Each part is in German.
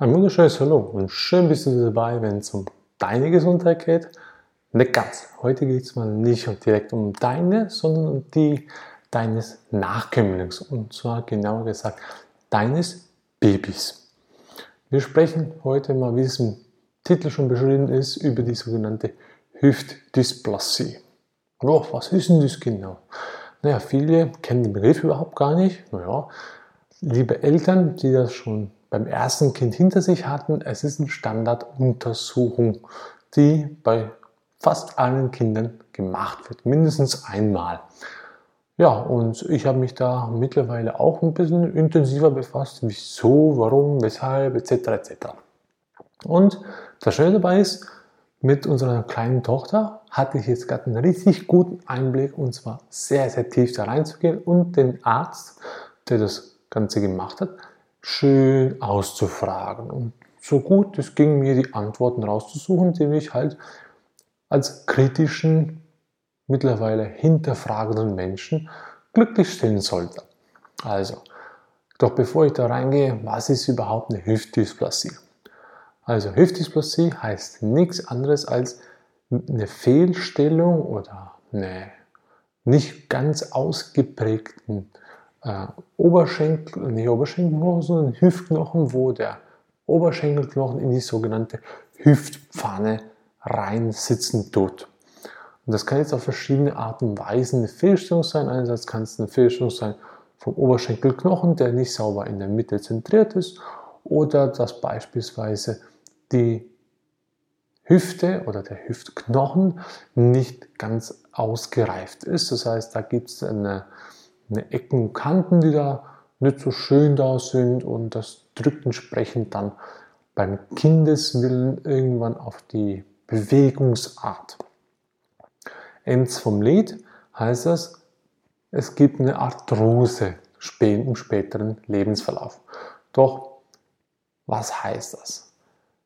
Ein wunderschönes Hallo und schön bist du dabei, wenn es um deine Gesundheit geht. Nicht ganz. Heute geht es mal nicht direkt um deine, sondern um die deines Nachkömmlings. Und zwar genauer gesagt deines Babys. Wir sprechen heute mal, wie es im Titel schon beschrieben ist, über die sogenannte Hüftdysplasie. Oh, was ist denn das genau? Naja, viele kennen den Begriff überhaupt gar nicht. Naja, liebe Eltern, die das schon beim ersten Kind hinter sich hatten. Es ist eine Standarduntersuchung, die bei fast allen Kindern gemacht wird, mindestens einmal. Ja, und ich habe mich da mittlerweile auch ein bisschen intensiver befasst, wieso, warum, weshalb, etc. etc. Und das Schöne dabei ist, mit unserer kleinen Tochter hatte ich jetzt gerade einen richtig guten Einblick und zwar sehr, sehr tief da reinzugehen und den Arzt, der das Ganze gemacht hat, schön auszufragen. Und so gut es ging mir, die Antworten rauszusuchen, die mich halt als kritischen, mittlerweile hinterfragenden Menschen glücklich stellen sollte. Also, doch bevor ich da reingehe, was ist überhaupt eine Hüftdysplasie? Also Hüftdysplasie heißt nichts anderes als eine Fehlstellung oder eine nicht ganz ausgeprägten äh, Oberschenkel, nicht Oberschenkelknochen, sondern Hüftknochen, wo der Oberschenkelknochen in die sogenannte Hüftpfanne reinsitzen tut. Und das kann jetzt auf verschiedene Arten und Weisen eine Fehlstellung sein. Einerseits kann es eine Fehlstellung sein vom Oberschenkelknochen, der nicht sauber in der Mitte zentriert ist, oder dass beispielsweise die Hüfte oder der Hüftknochen nicht ganz ausgereift ist. Das heißt, da gibt es eine eine Ecken und Kanten, die da nicht so schön da sind und das drückt entsprechend dann beim Kindeswillen irgendwann auf die Bewegungsart. Ends vom Lied heißt das, es gibt eine Arthrose im späteren Lebensverlauf. Doch, was heißt das?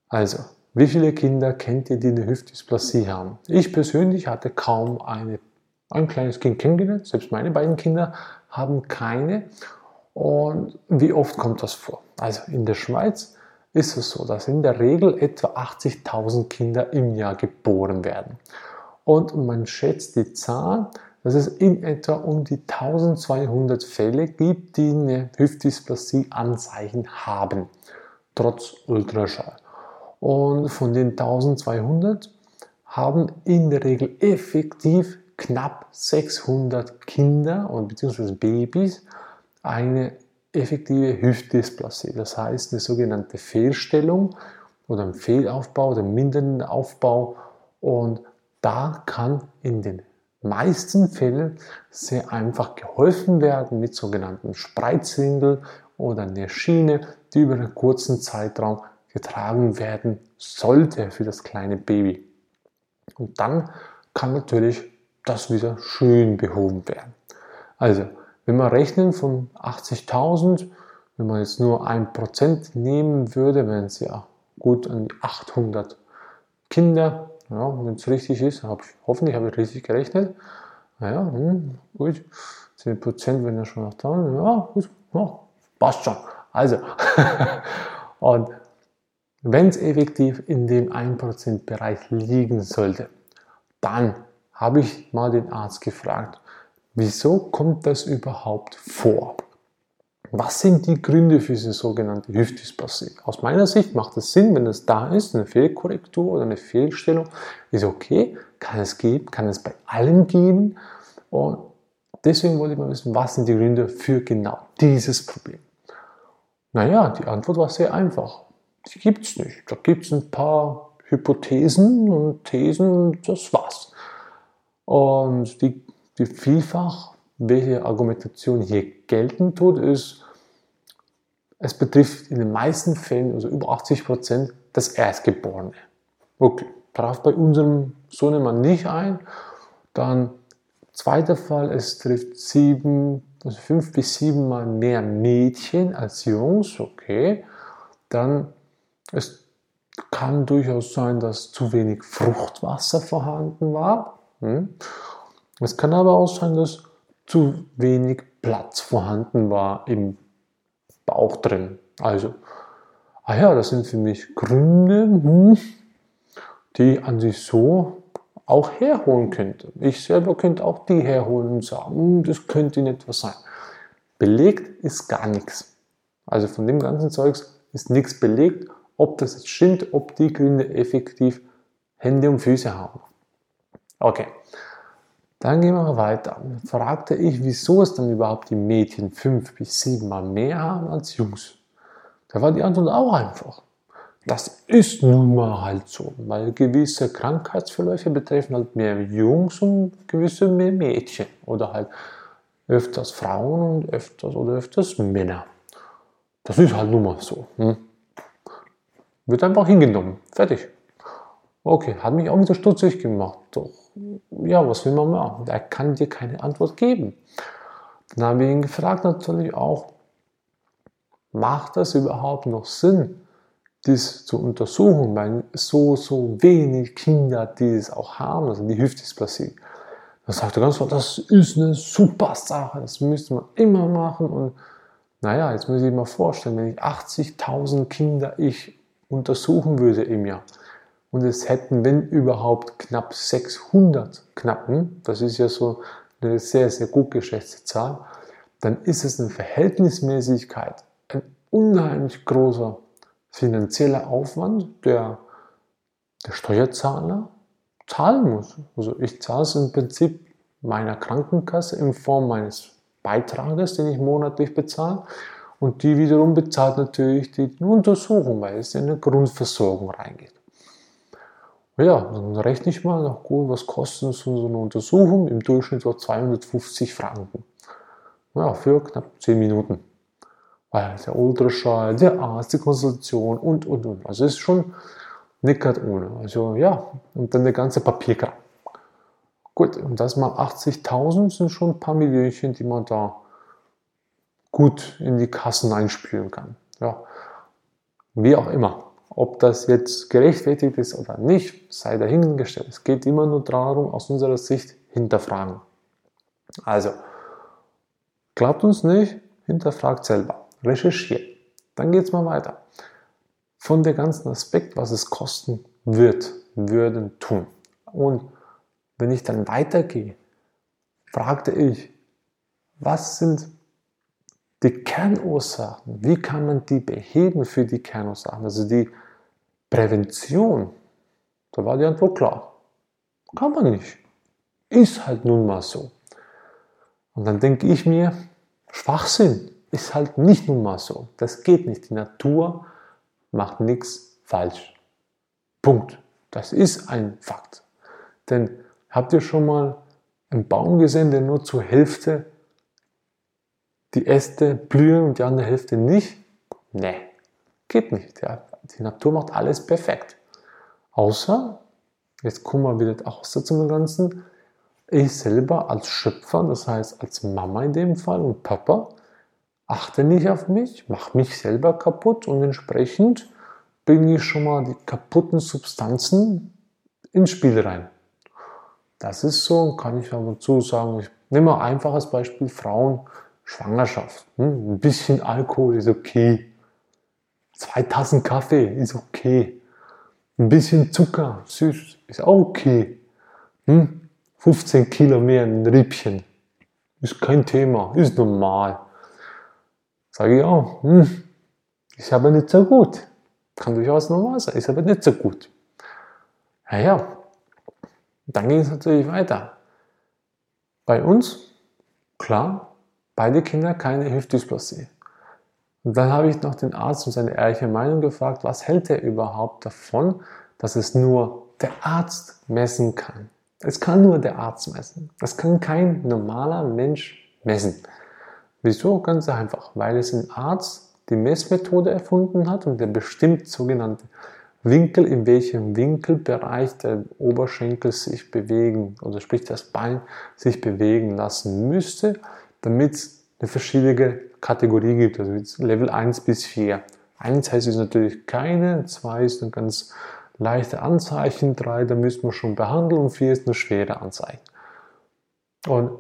Also, wie viele Kinder kennt ihr, die eine Hüftdysplasie haben? Ich persönlich hatte kaum eine ein kleines Kind kennengelernt. Selbst meine beiden Kinder haben keine. Und wie oft kommt das vor? Also in der Schweiz ist es so, dass in der Regel etwa 80.000 Kinder im Jahr geboren werden. Und man schätzt die Zahl, dass es in etwa um die 1200 Fälle gibt, die eine Hüftdysplasie-Anzeichen haben, trotz Ultraschall. Und von den 1200 haben in der Regel effektiv knapp 600 Kinder und beziehungsweise Babys eine effektive Hüftdysplasie. Das heißt, eine sogenannte Fehlstellung oder ein Fehlaufbau oder mindernden Aufbau. Und da kann in den meisten Fällen sehr einfach geholfen werden mit sogenannten Spreizwindel oder einer Schiene, die über einen kurzen Zeitraum getragen werden sollte für das kleine Baby. Und dann kann natürlich das wieder schön behoben werden. Also, wenn wir rechnen von 80.000, wenn man jetzt nur ein Prozent nehmen würde, wären es ja gut an die 800 Kinder. Ja, wenn es richtig ist, hab ich, hoffentlich habe ich richtig gerechnet. Naja, hm, gut, 10 Prozent wenn ja schon noch da. Ja, gut, ja, passt schon. Also, und wenn es effektiv in dem 1% Bereich liegen sollte, dann habe ich mal den Arzt gefragt, wieso kommt das überhaupt vor? Was sind die Gründe für diese sogenannte Hüftdysplasie? Aus meiner Sicht macht es Sinn, wenn es da ist, eine Fehlkorrektur oder eine Fehlstellung ist okay, kann es geben, kann es bei allen geben. Und deswegen wollte ich mal wissen, was sind die Gründe für genau dieses Problem? Naja, die Antwort war sehr einfach. Die gibt es nicht. Da gibt es ein paar Hypothesen und Thesen und das war's. Und die, die vielfach, welche Argumentation hier gelten tut, ist, es betrifft in den meisten Fällen, also über 80 Prozent, das Erstgeborene. Okay, traf bei unserem Sohnemann nicht ein. Dann zweiter Fall, es trifft sieben, also fünf bis sieben Mal mehr Mädchen als Jungs. Okay, dann es kann durchaus sein, dass zu wenig Fruchtwasser vorhanden war. Hm? Es kann aber auch sein, dass zu wenig Platz vorhanden war im Bauch drin. Also ah ja, das sind für mich Gründe, hm, die an sich so auch herholen könnte. Ich selber könnte auch die herholen und sagen, hm, das könnte nicht etwas sein. Belegt ist gar nichts. Also von dem ganzen Zeugs ist nichts belegt, ob das jetzt stimmt, ob die Gründe effektiv Hände und Füße haben. Okay, dann gehen wir weiter. Fragte ich, wieso es dann überhaupt die Mädchen fünf bis sieben Mal mehr haben als Jungs. Da war die Antwort auch einfach. Das ist nun mal halt so, weil gewisse Krankheitsverläufe betreffen halt mehr Jungs und gewisse mehr Mädchen oder halt öfters Frauen und öfters oder öfters Männer. Das ist halt nun mal so. Hm? Wird einfach hingenommen. Fertig. Okay, hat mich auch wieder stutzig gemacht. Doch, ja, was will man machen? Er kann dir keine Antwort geben. Dann habe ich ihn gefragt natürlich auch, macht das überhaupt noch Sinn, dies zu untersuchen, weil so, so wenig Kinder dieses auch haben, also die Hüftdysplasie. Dann sagt er ganz klar, das ist eine super Sache, das müsste man immer machen und naja, jetzt muss ich mir vorstellen, wenn ich 80.000 Kinder ich untersuchen würde im Jahr und es hätten, wenn überhaupt, knapp 600 Knappen, das ist ja so eine sehr, sehr gut geschätzte Zahl, dann ist es eine Verhältnismäßigkeit, ein unheimlich großer finanzieller Aufwand, der der Steuerzahler zahlen muss. Also ich zahle es im Prinzip meiner Krankenkasse in Form meines Beitrages, den ich monatlich bezahle. Und die wiederum bezahlt natürlich die Untersuchung, weil es in eine Grundversorgung reingeht. Ja, dann rechne ich mal nach gut, was kostet so eine Untersuchung? Im Durchschnitt so 250 Franken. Ja, für knapp 10 Minuten. Weil der Ultraschall, der Arzt, die Konsultation und, und, und. Also ist schon gerade ohne. Also ja, und dann der ganze Papierkram. Gut, und das mal 80.000 sind schon ein paar Millionchen, die man da gut in die Kassen einspülen kann. Ja, wie auch immer. Ob das jetzt gerechtfertigt ist oder nicht, sei dahingestellt. Es geht immer nur darum, aus unserer Sicht hinterfragen. Also, glaubt uns nicht, hinterfragt selber, recherchiert. Dann geht es mal weiter. Von der ganzen Aspekt, was es kosten wird, würden, tun. Und wenn ich dann weitergehe, fragte ich, was sind die Kernursachen? Wie kann man die beheben für die Kernursachen? Also die Prävention. Da war die Antwort klar. Kann man nicht. Ist halt nun mal so. Und dann denke ich mir, Schwachsinn ist halt nicht nun mal so. Das geht nicht. Die Natur macht nichts falsch. Punkt. Das ist ein Fakt. Denn Habt ihr schon mal einen Baum gesehen, der nur zur Hälfte die Äste blühen und die andere Hälfte nicht? Nee, geht nicht. Ja. Die Natur macht alles perfekt. Außer, jetzt kommen wir wieder außer zum Ganzen, ich selber als Schöpfer, das heißt als Mama in dem Fall und Papa, achte nicht auf mich, mache mich selber kaputt und entsprechend bringe ich schon mal die kaputten Substanzen ins Spiel rein. Das ist so, kann ich aber zu sagen. Ich nehme ein einfaches Beispiel: Frauen, Schwangerschaft. Hm, ein bisschen Alkohol ist okay. Zwei Tassen Kaffee ist okay. Ein bisschen Zucker, süß, ist auch okay. Hm, 15 Kilo mehr in ein Rippchen. Ist kein Thema, ist normal. Sage ich auch, hm, ist aber nicht so gut. Kann durchaus normal sein, ist aber nicht so gut. Naja, dann ging es natürlich weiter. Bei uns, klar, beide Kinder keine Hüftdysplasie. Und dann habe ich noch den Arzt um seine ehrliche Meinung gefragt, was hält er überhaupt davon, dass es nur der Arzt messen kann. Es kann nur der Arzt messen. Das kann kein normaler Mensch messen. Wieso? Ganz einfach, weil es ein Arzt die Messmethode erfunden hat und der bestimmt sogenannte Winkel, in welchem Winkelbereich der Oberschenkel sich bewegen, oder sprich das Bein sich bewegen lassen müsste, damit eine verschiedene Kategorie gibt, also Level 1 bis 4. 1 heißt es natürlich keine, 2 ist ein ganz leichte Anzeichen, 3, da müssen wir schon behandeln und 4 ist eine schwere Anzeichen. Und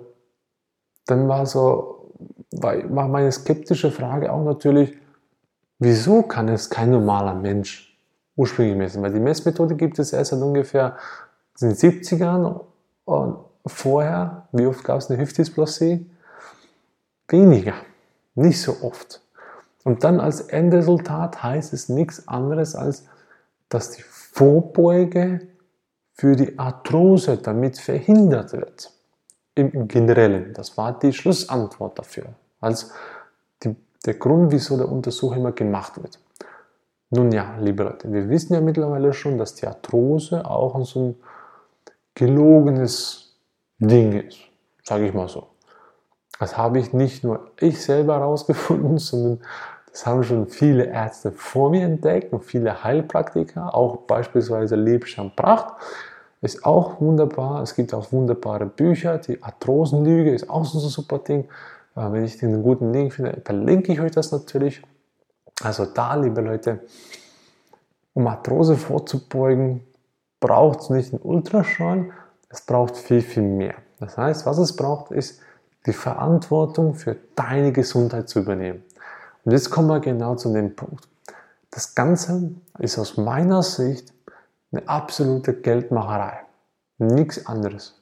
dann war so, war meine skeptische Frage auch natürlich, Wieso kann es kein normaler Mensch ursprünglich messen? Weil die Messmethode gibt es erst seit ungefähr den 70ern und vorher, wie oft gab es eine Hüftdysplasie? Weniger, nicht so oft. Und dann als Endresultat heißt es nichts anderes als, dass die Vorbeuge für die Arthrose damit verhindert wird. Im Generellen. Das war die Schlussantwort dafür. Als die, der Grund, wieso der Untersuch immer gemacht wird. Nun ja, liebe Leute, wir wissen ja mittlerweile schon, dass die Arthrose auch so ein gelogenes Ding ist. Sage ich mal so. Das habe ich nicht nur ich selber herausgefunden, sondern das haben schon viele Ärzte vor mir entdeckt und viele Heilpraktiker, auch beispielsweise Liebscham Pracht. Ist auch wunderbar. Es gibt auch wunderbare Bücher. Die Arthrosenlüge ist auch so ein super Ding. Äh, wenn ich den guten Link finde, verlinke ich euch das natürlich. Also da, liebe Leute, um Arthrose vorzubeugen, braucht es nicht einen Ultraschall, es braucht viel, viel mehr. Das heißt, was es braucht, ist die Verantwortung für deine Gesundheit zu übernehmen. Und jetzt kommen wir genau zu dem Punkt. Das Ganze ist aus meiner Sicht eine absolute Geldmacherei. Nichts anderes.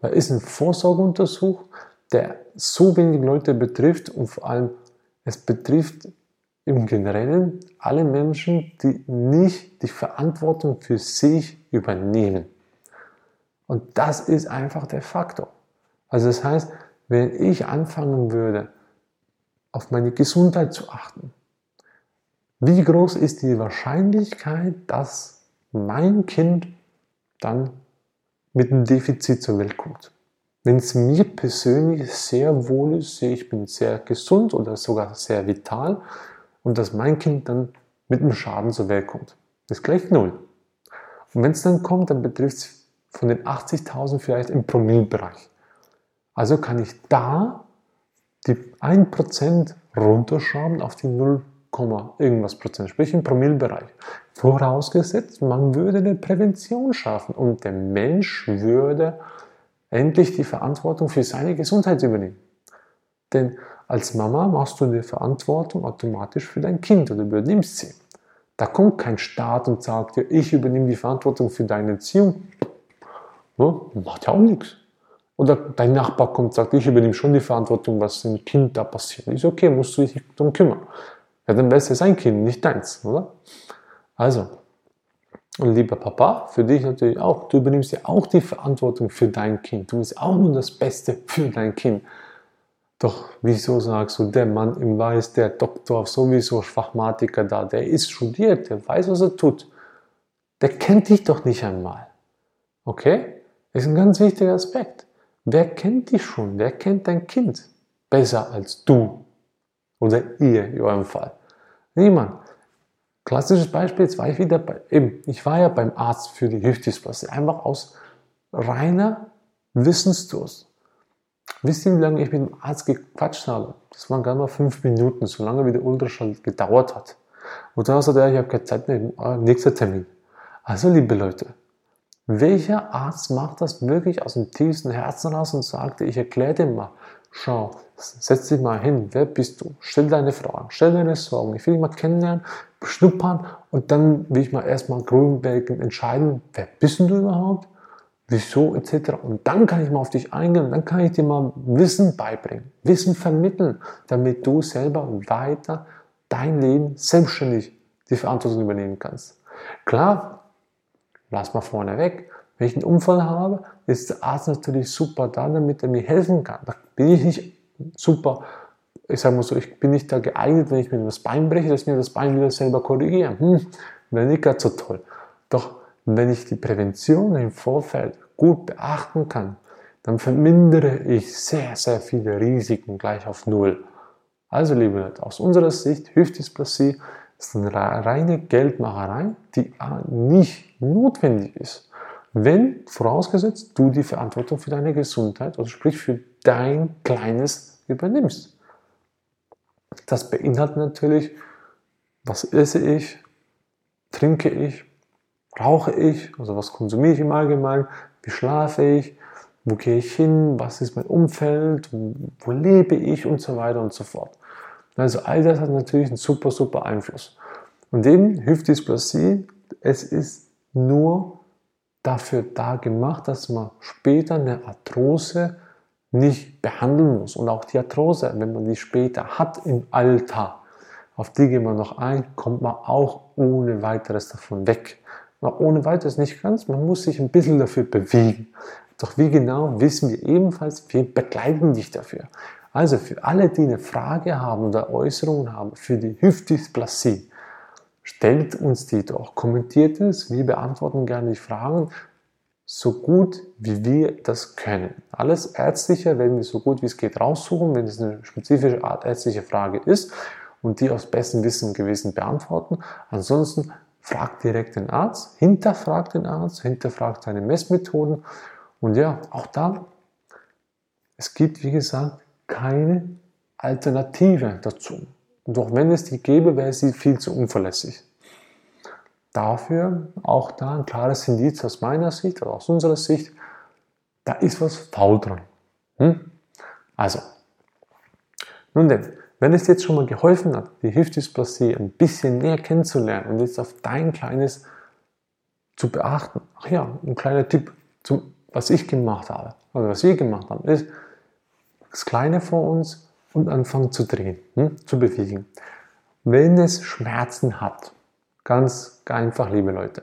Da ist ein Vorsorgeuntersuch, der so wenig Leute betrifft und vor allem es betrifft im Generellen alle Menschen, die nicht die Verantwortung für sich übernehmen. Und das ist einfach der Faktor. Also das heißt, wenn ich anfangen würde, auf meine Gesundheit zu achten, wie groß ist die Wahrscheinlichkeit, dass mein Kind dann mit einem Defizit zur Welt kommt? Wenn es mir persönlich sehr wohl ist, sehe ich bin sehr gesund oder sogar sehr vital und dass mein Kind dann mit einem Schaden zur Welt kommt, ist gleich null. Und wenn es dann kommt, dann betrifft es von den 80.000 vielleicht im Promillbereich. Also kann ich da die 1% runterschrauben auf die 0, irgendwas Prozent, sprich im Promillbereich. Vorausgesetzt, man würde eine Prävention schaffen und der Mensch würde endlich die Verantwortung für seine Gesundheit übernehmen. Denn als Mama machst du die Verantwortung automatisch für dein Kind oder übernimmst sie. Da kommt kein Staat und sagt dir, ich übernehme die Verantwortung für deine Erziehung. Ja, macht ja auch nichts. Oder dein Nachbar kommt und sagt, ich übernehme schon die Verantwortung, was dem Kind da passiert. Ist okay, musst du dich darum kümmern. Ja, dann wäre es sein Kind, nicht deins, oder? Also, und lieber Papa, für dich natürlich auch. Du übernimmst ja auch die Verantwortung für dein Kind. Du willst auch nur das Beste für dein Kind. Doch wieso sagst du, der Mann im Weiß, der Doktor, sowieso Schwachmatiker da, der ist studiert, der weiß, was er tut. Der kennt dich doch nicht einmal. Okay? Das ist ein ganz wichtiger Aspekt. Wer kennt dich schon? Wer kennt dein Kind besser als du? Oder ihr in eurem Fall? Niemand. Klassisches Beispiel, jetzt war ich wieder bei, eben, ich war ja beim Arzt für die Hüftdysplasie, einfach aus reiner Wissensdurst. Wisst ihr, wie lange ich mit dem Arzt gequatscht habe? Das waren gar mal fünf Minuten, so lange wie der Ultraschall gedauert hat. Und dann sagt er, ich habe keine Zeit mehr, äh, nächster Termin. Also, liebe Leute, welcher Arzt macht das wirklich aus dem tiefsten Herzen raus und sagt, ich erkläre dir mal, schau, setz dich mal hin, wer bist du? Stell deine Fragen, stell deine Sorgen, ich will dich mal kennenlernen, beschnuppern und dann will ich mal erstmal grünwelken entscheiden, wer bist du überhaupt, wieso etc. Und dann kann ich mal auf dich eingehen dann kann ich dir mal Wissen beibringen, Wissen vermitteln, damit du selber weiter dein Leben selbstständig die Verantwortung übernehmen kannst. Klar, lass mal vorne weg. Wenn ich einen Unfall habe, ist der Arzt natürlich super da, damit er mir helfen kann. Da bin ich nicht super ich sage mal so, ich bin nicht da geeignet, wenn ich mir das Bein breche, dass ich mir das Bein wieder selber korrigieren. Hm, wäre nicht ganz so toll. Doch wenn ich die Prävention im Vorfeld gut beachten kann, dann vermindere ich sehr, sehr viele Risiken gleich auf Null. Also, liebe Leute, aus unserer Sicht, Hüftdysplasie ist eine reine Geldmacherei, die nicht notwendig ist. Wenn, vorausgesetzt, du die Verantwortung für deine Gesundheit, also sprich für dein Kleines übernimmst. Das beinhaltet natürlich, was esse ich, trinke ich, rauche ich, also was konsumiere ich im Allgemeinen, wie schlafe ich, wo gehe ich hin, was ist mein Umfeld, wo lebe ich und so weiter und so fort. Also all das hat natürlich einen super, super Einfluss. Und eben Hüftdysplasie, es ist nur dafür da gemacht, dass man später eine Arthrose nicht behandeln muss. Und auch die Arthrose, wenn man die später hat im Alter, auf die gehen wir noch ein, kommt man auch ohne weiteres davon weg. Aber ohne weiteres nicht ganz, man muss sich ein bisschen dafür bewegen. Doch wie genau, wissen wir ebenfalls, wir begleiten dich dafür. Also für alle, die eine Frage haben oder Äußerungen haben für die Hüftdysplasie, stellt uns die doch, kommentiert es, wir beantworten gerne die Fragen so gut wie wir das können. Alles Ärztliche werden wir so gut wie es geht raussuchen, wenn es eine spezifische Art ärztliche Frage ist und die aus bestem Wissen und Gewissen beantworten. Ansonsten fragt direkt den Arzt, hinterfragt den Arzt, hinterfragt seine Messmethoden und ja, auch da, es gibt wie gesagt keine Alternative dazu. Und auch wenn es die gäbe, wäre sie viel zu unverlässig dafür auch da ein klares Indiz aus meiner Sicht oder aus unserer Sicht, da ist was faul dran. Hm? Also, nun denn, wenn es jetzt schon mal geholfen hat, die Hüftdysplasie ein bisschen näher kennenzulernen und jetzt auf dein kleines zu beachten, ach ja, ein kleiner Tipp, zum, was ich gemacht habe, oder was wir gemacht haben, ist das Kleine vor uns und anfangen zu drehen, hm, zu bewegen. Wenn es Schmerzen hat, Ganz einfach, liebe Leute.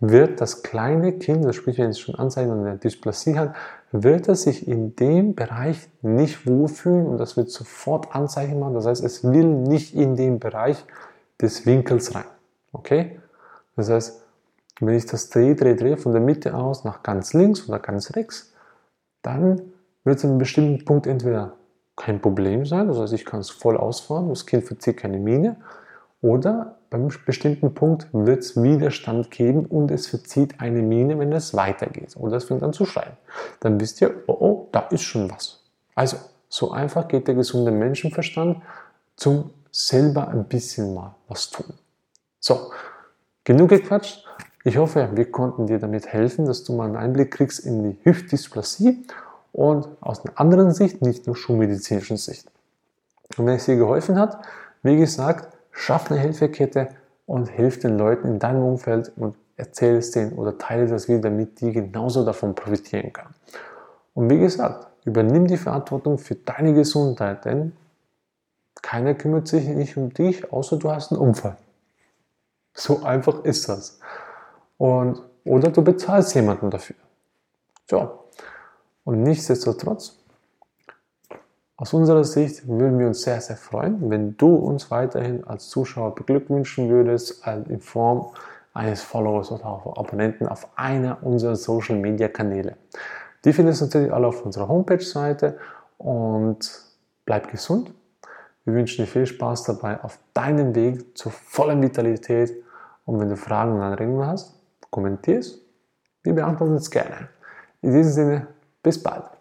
Wird das kleine Kind, das sprich, wenn es schon Anzeichen einer Dysplasie hat, wird es sich in dem Bereich nicht wohlfühlen und das wird sofort Anzeichen machen. Das heißt, es will nicht in den Bereich des Winkels rein. Okay? Das heißt, wenn ich das drehe, drehe, drehe von der Mitte aus nach ganz links oder ganz rechts, dann wird es an einem bestimmten Punkt entweder kein Problem sein, das heißt, ich kann es voll ausfahren, das Kind verzieht keine Miene, oder beim bestimmten Punkt wird es Widerstand geben und es verzieht eine Mine, wenn es weitergeht. Oder es fängt an zu schreien. Dann wisst ihr, oh, oh, da ist schon was. Also, so einfach geht der gesunde Menschenverstand zum selber ein bisschen mal was tun. So, genug gequatscht. Ich hoffe, wir konnten dir damit helfen, dass du mal einen Einblick kriegst in die Hüftdysplasie und aus einer anderen Sicht, nicht nur schulmedizinischen Sicht. Und wenn es dir geholfen hat, wie gesagt, Schaff eine Hilfekette und hilf den Leuten in deinem Umfeld und erzähle es denen oder teile das wieder, damit die genauso davon profitieren können. Und wie gesagt, übernimm die Verantwortung für deine Gesundheit, denn keiner kümmert sich nicht um dich, außer du hast einen Unfall. So einfach ist das. Und, oder du bezahlst jemanden dafür. So. Und nichtsdestotrotz, aus unserer Sicht würden wir uns sehr, sehr freuen, wenn du uns weiterhin als Zuschauer beglückwünschen würdest in Form eines Followers oder auch Abonnenten auf einer unserer Social Media Kanäle. Die findest du natürlich alle auf unserer Homepage-Seite und bleib gesund. Wir wünschen dir viel Spaß dabei auf deinem Weg zur vollen Vitalität. Und wenn du Fragen und Anregungen hast, kommentier es. Wir beantworten es gerne. In diesem Sinne, bis bald.